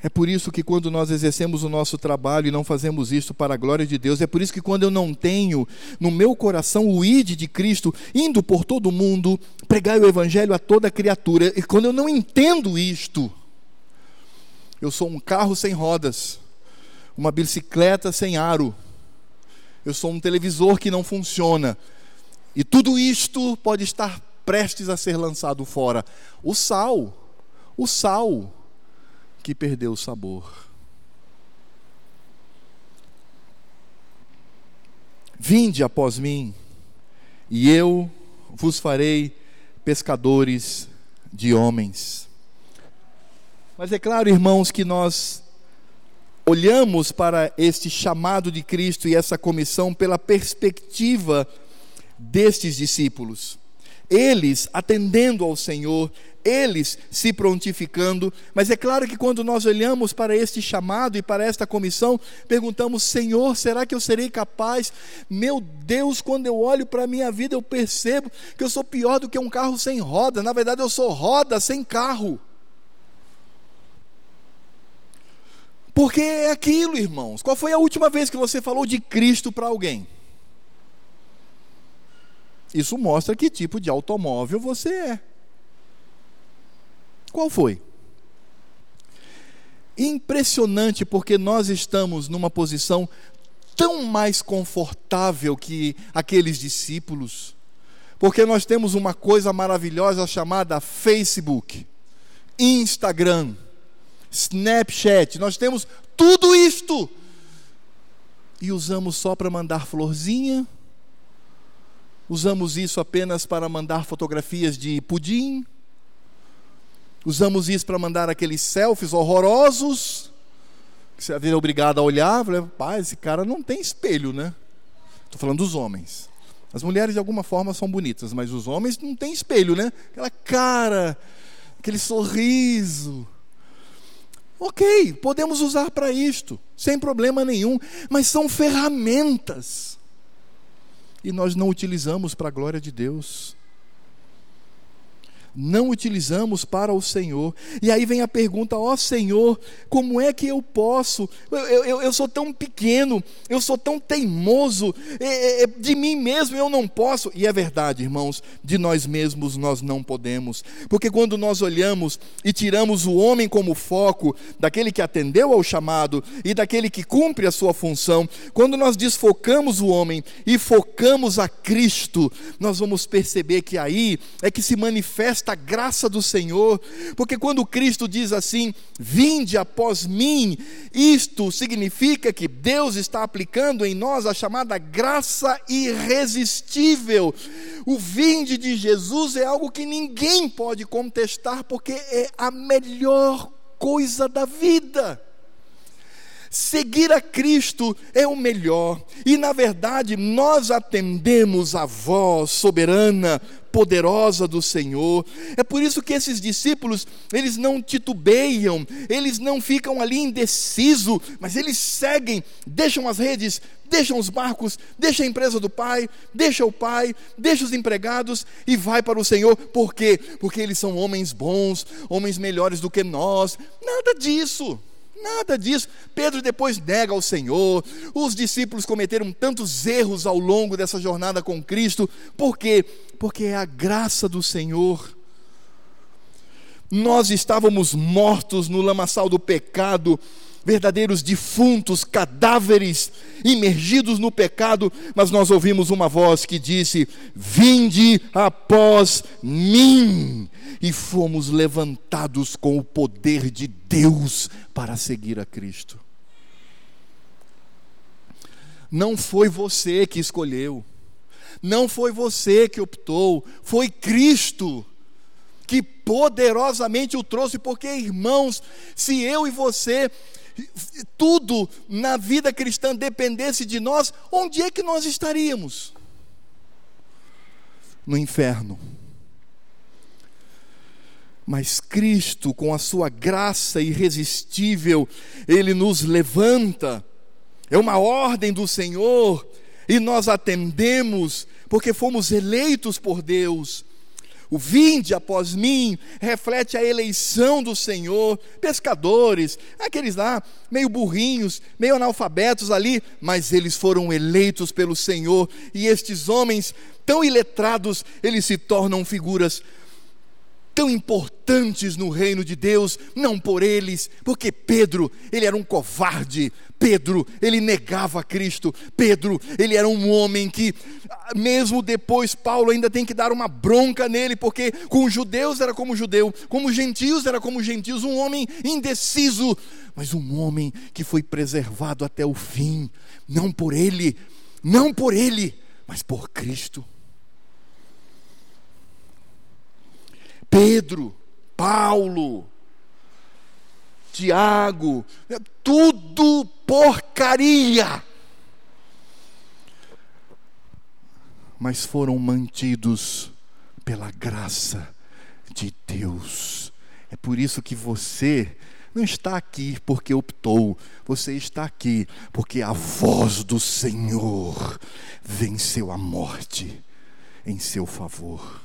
S1: É por isso que quando nós exercemos o nosso trabalho e não fazemos isso para a glória de Deus, é por isso que quando eu não tenho no meu coração o id de Cristo, indo por todo mundo, pregar o evangelho a toda criatura, e quando eu não entendo isto, eu sou um carro sem rodas, uma bicicleta sem aro, eu sou um televisor que não funciona, e tudo isto pode estar prestes a ser lançado fora. O sal, o sal que perdeu o sabor. Vinde após mim, e eu vos farei pescadores de homens. Mas é claro, irmãos, que nós olhamos para este chamado de Cristo e essa comissão pela perspectiva destes discípulos. eles atendendo ao Senhor, eles se prontificando, mas é claro que quando nós olhamos para este chamado e para esta comissão, perguntamos: Senhor, será que eu serei capaz? Meu Deus, quando eu olho para a minha vida, eu percebo que eu sou pior do que um carro sem roda, na verdade, eu sou roda sem carro. Porque é aquilo, irmãos. Qual foi a última vez que você falou de Cristo para alguém? Isso mostra que tipo de automóvel você é. Qual foi? Impressionante porque nós estamos numa posição tão mais confortável que aqueles discípulos. Porque nós temos uma coisa maravilhosa chamada Facebook, Instagram, Snapchat, nós temos tudo isto. E usamos só para mandar florzinha, usamos isso apenas para mandar fotografias de pudim, usamos isso para mandar aqueles selfies horrorosos, que você é obrigado a olhar, pai, esse cara não tem espelho, né? Estou falando dos homens. As mulheres de alguma forma são bonitas, mas os homens não têm espelho, né? Aquela cara, aquele sorriso. Ok, podemos usar para isto, sem problema nenhum, mas são ferramentas. E nós não utilizamos para a glória de Deus não utilizamos para o Senhor. E aí vem a pergunta: ó oh, Senhor, como é que eu posso? Eu, eu, eu, sou tão pequeno, eu sou tão teimoso, é, é, de mim mesmo eu não posso. E é verdade, irmãos, de nós mesmos nós não podemos, porque quando nós olhamos e tiramos o homem como foco, daquele que atendeu ao chamado e daquele que cumpre a sua função, quando nós desfocamos o homem e focamos a Cristo, nós vamos perceber que aí é que se manifesta esta graça do Senhor, porque quando Cristo diz assim: Vinde após mim, isto significa que Deus está aplicando em nós a chamada graça irresistível. O vinde de Jesus é algo que ninguém pode contestar, porque é a melhor coisa da vida. Seguir a Cristo é o melhor, e na verdade nós atendemos a voz soberana, poderosa do Senhor. É por isso que esses discípulos, eles não titubeiam, eles não ficam ali indecisos, mas eles seguem, deixam as redes, deixam os barcos, deixam a empresa do pai, deixa o pai, deixa os empregados e vai para o Senhor. Por quê? Porque eles são homens bons, homens melhores do que nós. Nada disso. Nada disso. Pedro depois nega ao Senhor. Os discípulos cometeram tantos erros ao longo dessa jornada com Cristo. Por quê? Porque é a graça do Senhor. Nós estávamos mortos no lamaçal do pecado, verdadeiros defuntos, cadáveres, imergidos no pecado, mas nós ouvimos uma voz que disse: Vinde após mim e fomos levantados com o poder de Deus para seguir a Cristo. Não foi você que escolheu, não foi você que optou, foi Cristo que poderosamente o trouxe, porque irmãos, se eu e você tudo na vida cristã dependesse de nós, onde é que nós estaríamos? No inferno. Mas Cristo, com a sua graça irresistível, ele nos levanta. É uma ordem do Senhor e nós atendemos porque fomos eleitos por Deus. O vinde após mim reflete a eleição do Senhor. Pescadores, aqueles lá, meio burrinhos, meio analfabetos ali, mas eles foram eleitos pelo Senhor. E estes homens, tão iletrados, eles se tornam figuras tão importantes no reino de Deus, não por eles, porque Pedro, ele era um covarde, Pedro, ele negava Cristo, Pedro, ele era um homem que, mesmo depois, Paulo ainda tem que dar uma bronca nele, porque com os judeus era como judeu, como gentios era como gentios, um homem indeciso, mas um homem que foi preservado até o fim, não por ele, não por ele, mas por Cristo. Pedro, Paulo, Tiago, é tudo porcaria. Mas foram mantidos pela graça de Deus. É por isso que você não está aqui porque optou, você está aqui porque a voz do Senhor venceu a morte em seu favor.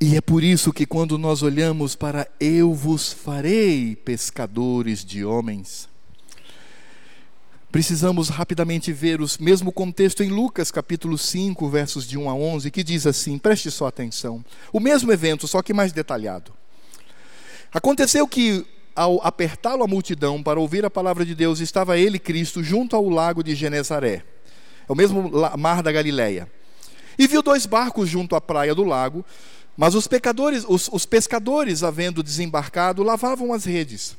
S1: E é por isso que, quando nós olhamos para eu vos farei pescadores de homens, precisamos rapidamente ver o mesmo contexto em Lucas capítulo 5, versos de 1 a 11, que diz assim: preste só atenção. O mesmo evento, só que mais detalhado. Aconteceu que, ao apertá-lo a multidão para ouvir a palavra de Deus, estava ele, Cristo, junto ao lago de Genezaré, é o mesmo mar da Galileia. E viu dois barcos junto à praia do lago mas os pecadores, os, os pescadores, havendo desembarcado, lavavam as redes.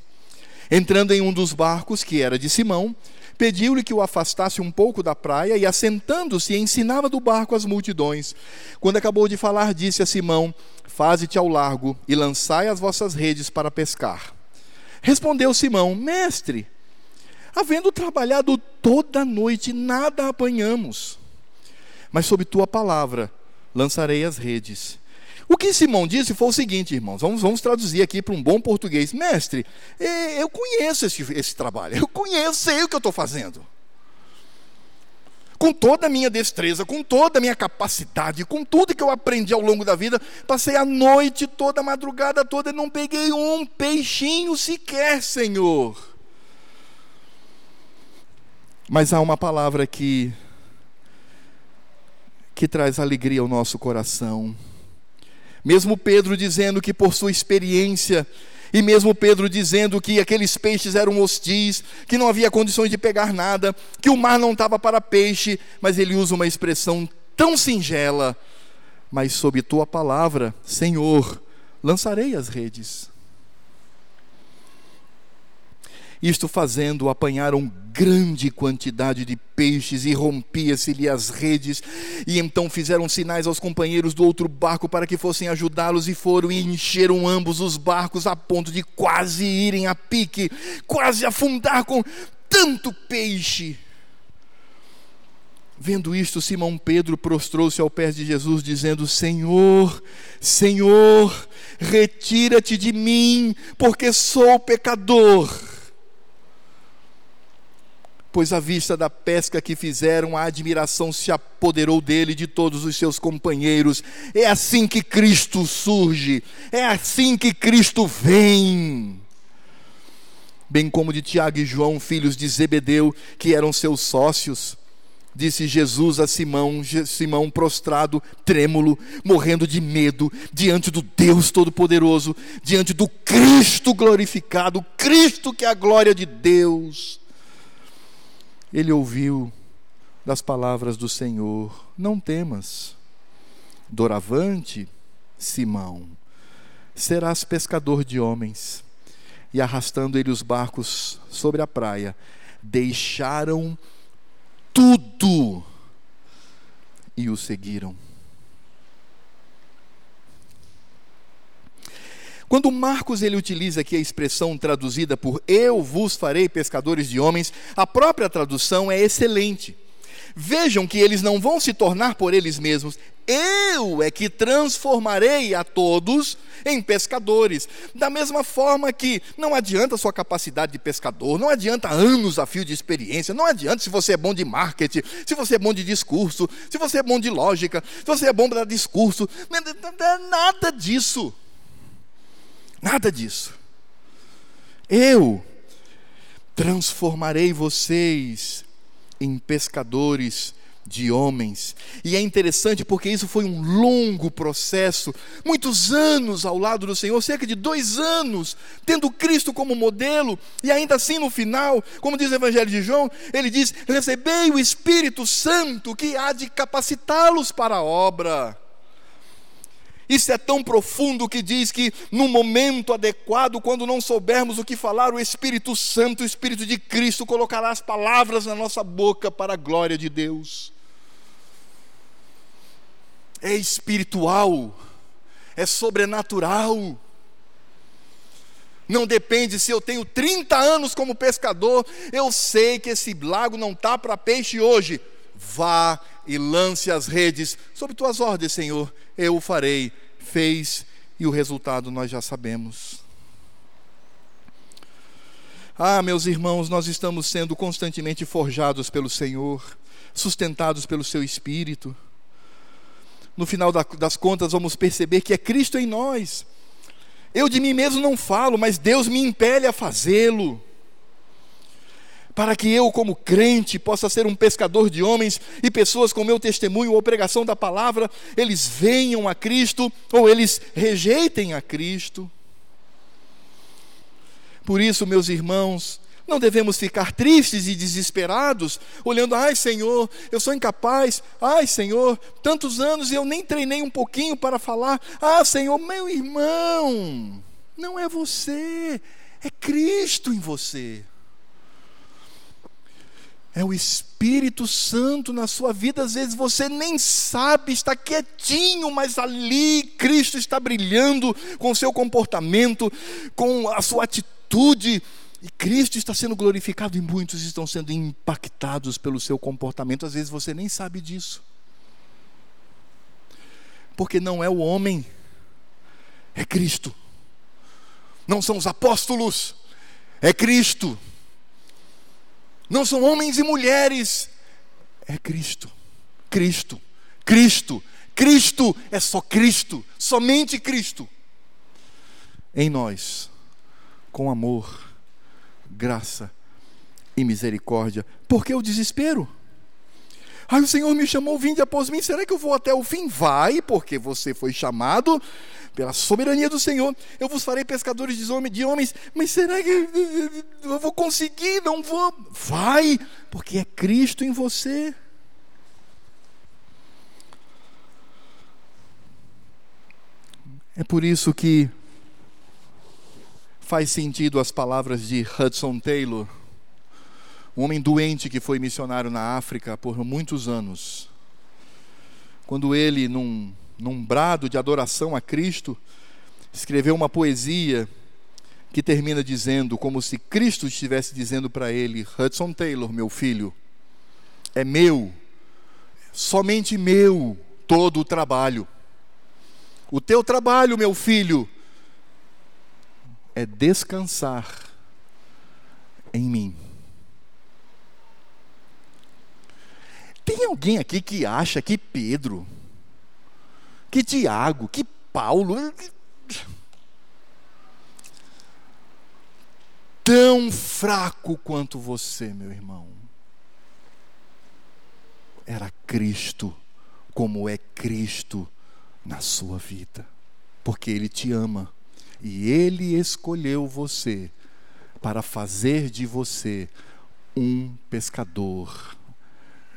S1: Entrando em um dos barcos, que era de Simão, pediu-lhe que o afastasse um pouco da praia e, assentando-se, ensinava do barco as multidões. Quando acabou de falar, disse a Simão: Faze-te ao largo e lançai as vossas redes para pescar. Respondeu Simão: Mestre, havendo trabalhado toda a noite, nada apanhamos. Mas sob tua palavra lançarei as redes. O que Simão disse foi o seguinte, irmãos, vamos, vamos traduzir aqui para um bom português. Mestre, eu conheço esse, esse trabalho, eu conheço, sei o que eu estou fazendo. Com toda a minha destreza, com toda a minha capacidade, com tudo que eu aprendi ao longo da vida, passei a noite toda, a madrugada toda, e não peguei um peixinho sequer, Senhor. Mas há uma palavra que, que traz alegria ao nosso coração. Mesmo Pedro dizendo que por sua experiência, e mesmo Pedro dizendo que aqueles peixes eram hostis, que não havia condições de pegar nada, que o mar não estava para peixe, mas ele usa uma expressão tão singela: Mas sob tua palavra, Senhor, lançarei as redes. Isto fazendo, apanharam grande quantidade de peixes e rompia-se-lhe as redes. E então fizeram sinais aos companheiros do outro barco para que fossem ajudá-los, e foram e encheram ambos os barcos a ponto de quase irem a pique, quase afundar com tanto peixe. Vendo isto, Simão Pedro prostrou-se ao pé de Jesus, dizendo: Senhor, Senhor, retira-te de mim, porque sou pecador pois à vista da pesca que fizeram, a admiração se apoderou dele e de todos os seus companheiros. É assim que Cristo surge, é assim que Cristo vem. Bem como de Tiago e João, filhos de Zebedeu, que eram seus sócios. Disse Jesus a Simão, Simão prostrado, trêmulo, morrendo de medo, diante do Deus Todo-Poderoso, diante do Cristo glorificado, Cristo que é a glória de Deus ele ouviu das palavras do Senhor: Não temas, doravante, Simão, serás pescador de homens. E arrastando ele os barcos sobre a praia, deixaram tudo e o seguiram. Quando Marcos ele utiliza aqui a expressão traduzida por eu vos farei pescadores de homens, a própria tradução é excelente. Vejam que eles não vão se tornar por eles mesmos, eu é que transformarei a todos em pescadores. Da mesma forma que não adianta sua capacidade de pescador, não adianta anos a fio de experiência, não adianta se você é bom de marketing, se você é bom de discurso, se você é bom de lógica, se você é bom para discurso, nada disso. Nada disso. Eu transformarei vocês em pescadores de homens. E é interessante porque isso foi um longo processo, muitos anos ao lado do Senhor, cerca de dois anos, tendo Cristo como modelo, e ainda assim no final, como diz o Evangelho de João, ele diz: Recebei o Espírito Santo que há de capacitá-los para a obra. Isso é tão profundo que diz que no momento adequado, quando não soubermos o que falar, o Espírito Santo, o Espírito de Cristo, colocará as palavras na nossa boca para a glória de Deus. É espiritual, é sobrenatural. Não depende se eu tenho 30 anos como pescador, eu sei que esse lago não está para peixe hoje. Vá e lance as redes sob tuas ordens, Senhor. Eu o farei. Fez e o resultado nós já sabemos. Ah, meus irmãos, nós estamos sendo constantemente forjados pelo Senhor, sustentados pelo seu Espírito. No final das contas, vamos perceber que é Cristo em nós. Eu de mim mesmo não falo, mas Deus me impele a fazê-lo para que eu, como crente, possa ser um pescador de homens e pessoas com meu testemunho ou pregação da palavra, eles venham a Cristo ou eles rejeitem a Cristo. Por isso, meus irmãos, não devemos ficar tristes e desesperados, olhando, ai Senhor, eu sou incapaz, ai Senhor, tantos anos e eu nem treinei um pouquinho para falar, ah Senhor, meu irmão, não é você, é Cristo em você é o Espírito Santo na sua vida. Às vezes você nem sabe, está quietinho, mas ali Cristo está brilhando com o seu comportamento, com a sua atitude. E Cristo está sendo glorificado e muitos estão sendo impactados pelo seu comportamento. Às vezes você nem sabe disso. Porque não é o homem, é Cristo. Não são os apóstolos, é Cristo não são homens e mulheres, é Cristo. Cristo, Cristo, Cristo, é só Cristo, somente Cristo. Em nós, com amor, graça e misericórdia. Por que o desespero? Ai, o Senhor me chamou, vinde após mim, será que eu vou até o fim? Vai, porque você foi chamado pela soberania do Senhor, eu vos farei pescadores de homens, mas será que eu vou conseguir? Não vou. Vai, porque é Cristo em você. É por isso que faz sentido as palavras de Hudson Taylor, um homem doente que foi missionário na África por muitos anos. Quando ele, num num brado de adoração a Cristo, escreveu uma poesia que termina dizendo, como se Cristo estivesse dizendo para ele: Hudson Taylor, meu filho, é meu, somente meu, todo o trabalho. O teu trabalho, meu filho, é descansar em mim. Tem alguém aqui que acha que Pedro que Tiago, que Paulo. Tão fraco quanto você, meu irmão. Era Cristo, como é Cristo na sua vida, porque Ele te ama e Ele escolheu você para fazer de você um pescador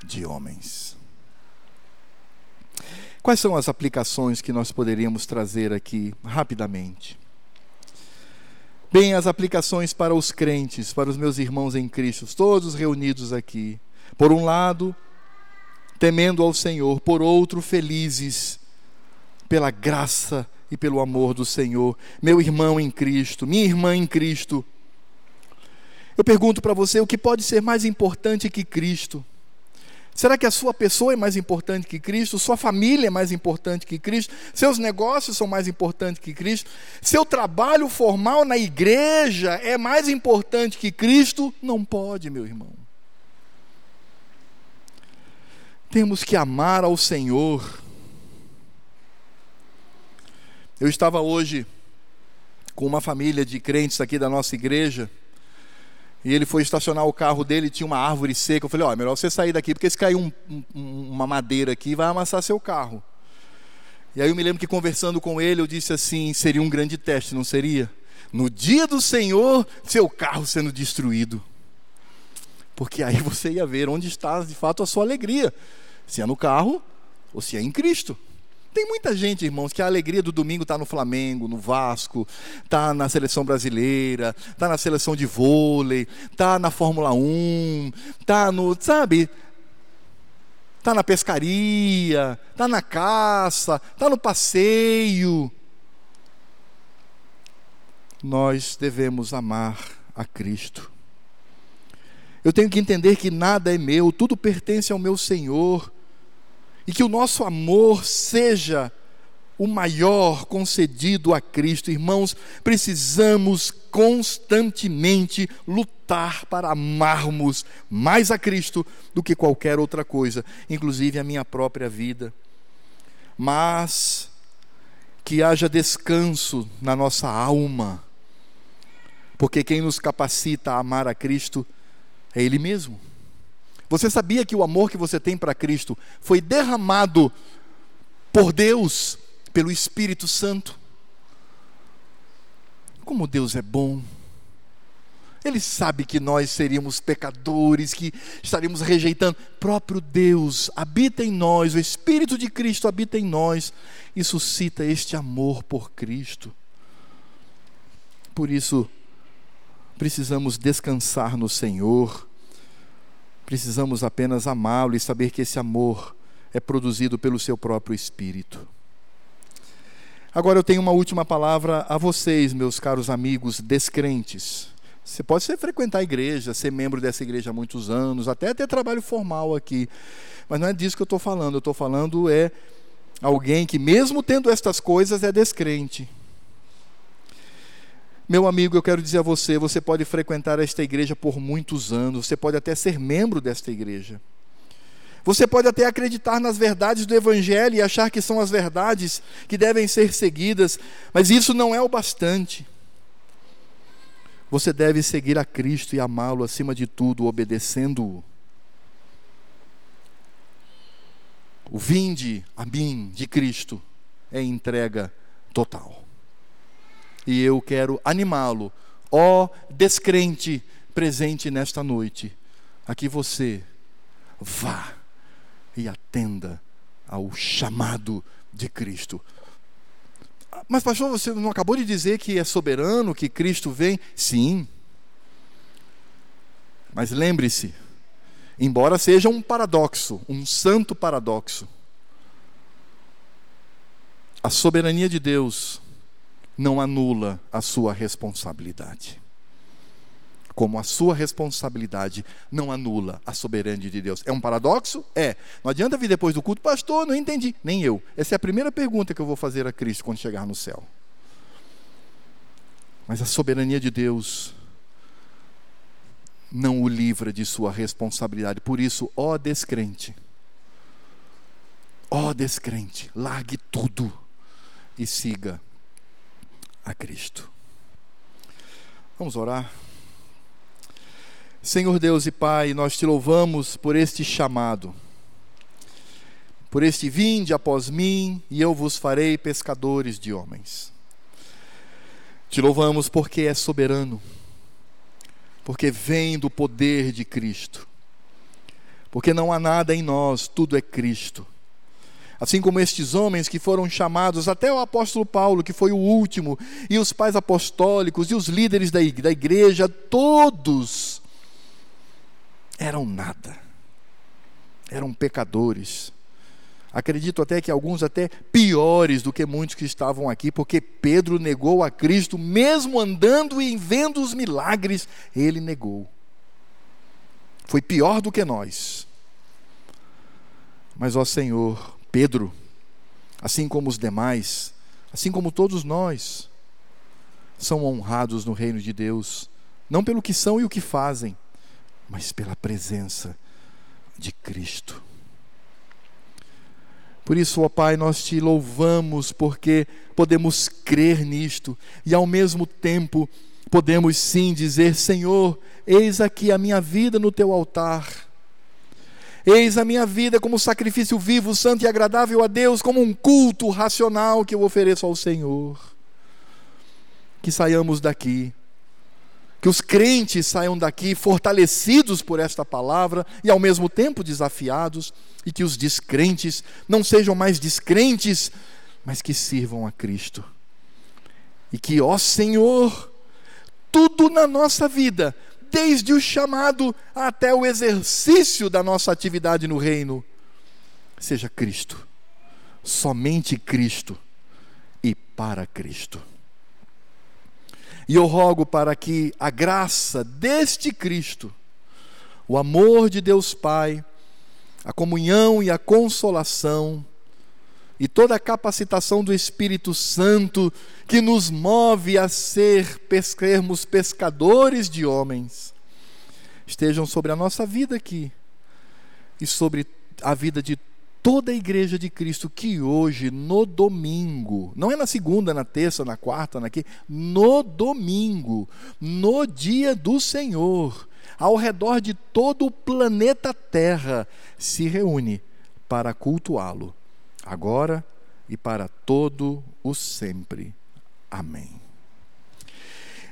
S1: de homens. Quais são as aplicações que nós poderíamos trazer aqui rapidamente? Bem, as aplicações para os crentes, para os meus irmãos em Cristo, todos reunidos aqui. Por um lado, temendo ao Senhor, por outro, felizes pela graça e pelo amor do Senhor. Meu irmão em Cristo, minha irmã em Cristo. Eu pergunto para você: o que pode ser mais importante que Cristo? Será que a sua pessoa é mais importante que Cristo? Sua família é mais importante que Cristo? Seus negócios são mais importantes que Cristo? Seu trabalho formal na igreja é mais importante que Cristo? Não pode, meu irmão. Temos que amar ao Senhor. Eu estava hoje com uma família de crentes aqui da nossa igreja. E ele foi estacionar o carro dele, tinha uma árvore seca. Eu falei: Ó, oh, melhor você sair daqui, porque se cair um, um, uma madeira aqui, vai amassar seu carro. E aí eu me lembro que conversando com ele, eu disse assim: seria um grande teste, não seria? No dia do Senhor, seu carro sendo destruído. Porque aí você ia ver onde está de fato a sua alegria: se é no carro ou se é em Cristo. Tem muita gente, irmãos, que a alegria do domingo está no Flamengo, no Vasco, está na seleção brasileira, está na seleção de vôlei, está na Fórmula 1, está no, sabe, está na pescaria, está na caça, está no passeio. Nós devemos amar a Cristo. Eu tenho que entender que nada é meu, tudo pertence ao meu Senhor. E que o nosso amor seja o maior concedido a Cristo. Irmãos, precisamos constantemente lutar para amarmos mais a Cristo do que qualquer outra coisa, inclusive a minha própria vida. Mas que haja descanso na nossa alma, porque quem nos capacita a amar a Cristo é Ele mesmo. Você sabia que o amor que você tem para Cristo foi derramado por Deus, pelo Espírito Santo? Como Deus é bom. Ele sabe que nós seríamos pecadores, que estaríamos rejeitando. Próprio Deus habita em nós, o Espírito de Cristo habita em nós e suscita este amor por Cristo. Por isso, precisamos descansar no Senhor Precisamos apenas amá-lo e saber que esse amor é produzido pelo seu próprio Espírito. Agora eu tenho uma última palavra a vocês, meus caros amigos descrentes. Você pode ser frequentar a igreja, ser membro dessa igreja há muitos anos, até ter trabalho formal aqui. Mas não é disso que eu estou falando. Eu estou falando é alguém que, mesmo tendo estas coisas, é descrente. Meu amigo, eu quero dizer a você: você pode frequentar esta igreja por muitos anos, você pode até ser membro desta igreja. Você pode até acreditar nas verdades do Evangelho e achar que são as verdades que devem ser seguidas, mas isso não é o bastante. Você deve seguir a Cristo e amá-lo acima de tudo, obedecendo-o. O vinde a mim de Cristo é entrega total. E eu quero animá-lo, ó descrente presente nesta noite, a que você vá e atenda ao chamado de Cristo. Mas, pastor, você não acabou de dizer que é soberano, que Cristo vem? Sim. Mas lembre-se, embora seja um paradoxo, um santo paradoxo, a soberania de Deus não anula a sua responsabilidade. Como a sua responsabilidade não anula a soberania de Deus. É um paradoxo? É. Não adianta vir depois do culto, pastor, não entendi. Nem eu. Essa é a primeira pergunta que eu vou fazer a Cristo quando chegar no céu. Mas a soberania de Deus não o livra de sua responsabilidade. Por isso, ó descrente, ó descrente, largue tudo e siga a Cristo. Vamos orar. Senhor Deus e Pai, nós te louvamos por este chamado, por este vinde após mim, e eu vos farei pescadores de homens. Te louvamos porque é soberano, porque vem do poder de Cristo, porque não há nada em nós, tudo é Cristo. Assim como estes homens que foram chamados, até o apóstolo Paulo, que foi o último, e os pais apostólicos, e os líderes da igreja, todos eram nada, eram pecadores. Acredito até que alguns até piores do que muitos que estavam aqui, porque Pedro negou a Cristo, mesmo andando e vendo os milagres, ele negou. Foi pior do que nós. Mas, ó Senhor, Pedro, assim como os demais, assim como todos nós, são honrados no reino de Deus, não pelo que são e o que fazem, mas pela presença de Cristo. Por isso, ó Pai, nós te louvamos porque podemos crer nisto e ao mesmo tempo podemos sim dizer: Senhor, eis aqui a minha vida no teu altar Eis a minha vida como sacrifício vivo, santo e agradável a Deus, como um culto racional que eu ofereço ao Senhor. Que saiamos daqui, que os crentes saiam daqui fortalecidos por esta palavra e ao mesmo tempo desafiados, e que os descrentes não sejam mais descrentes, mas que sirvam a Cristo. E que, ó Senhor, tudo na nossa vida desde o chamado até o exercício da nossa atividade no reino, seja Cristo, somente Cristo. E para Cristo. E eu rogo para que a graça deste Cristo, o amor de Deus Pai, a comunhão e a consolação, e toda a capacitação do Espírito Santo que nos move a ser sermos pescadores de homens, estejam sobre a nossa vida aqui e sobre a vida de toda a igreja de Cristo que hoje, no domingo, não é na segunda, na terça, na quarta, na quinta, no domingo, no dia do Senhor, ao redor de todo o planeta Terra, se reúne para cultuá-lo, agora e para todo o sempre. Amém.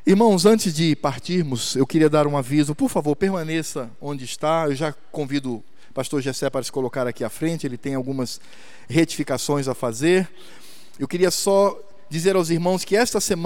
S1: Irmãos, antes de partirmos, eu queria dar um aviso. Por favor, permaneça onde está. Eu já convido pastor Gessé para se colocar aqui à frente, ele tem algumas retificações a fazer. Eu queria só dizer aos irmãos que esta semana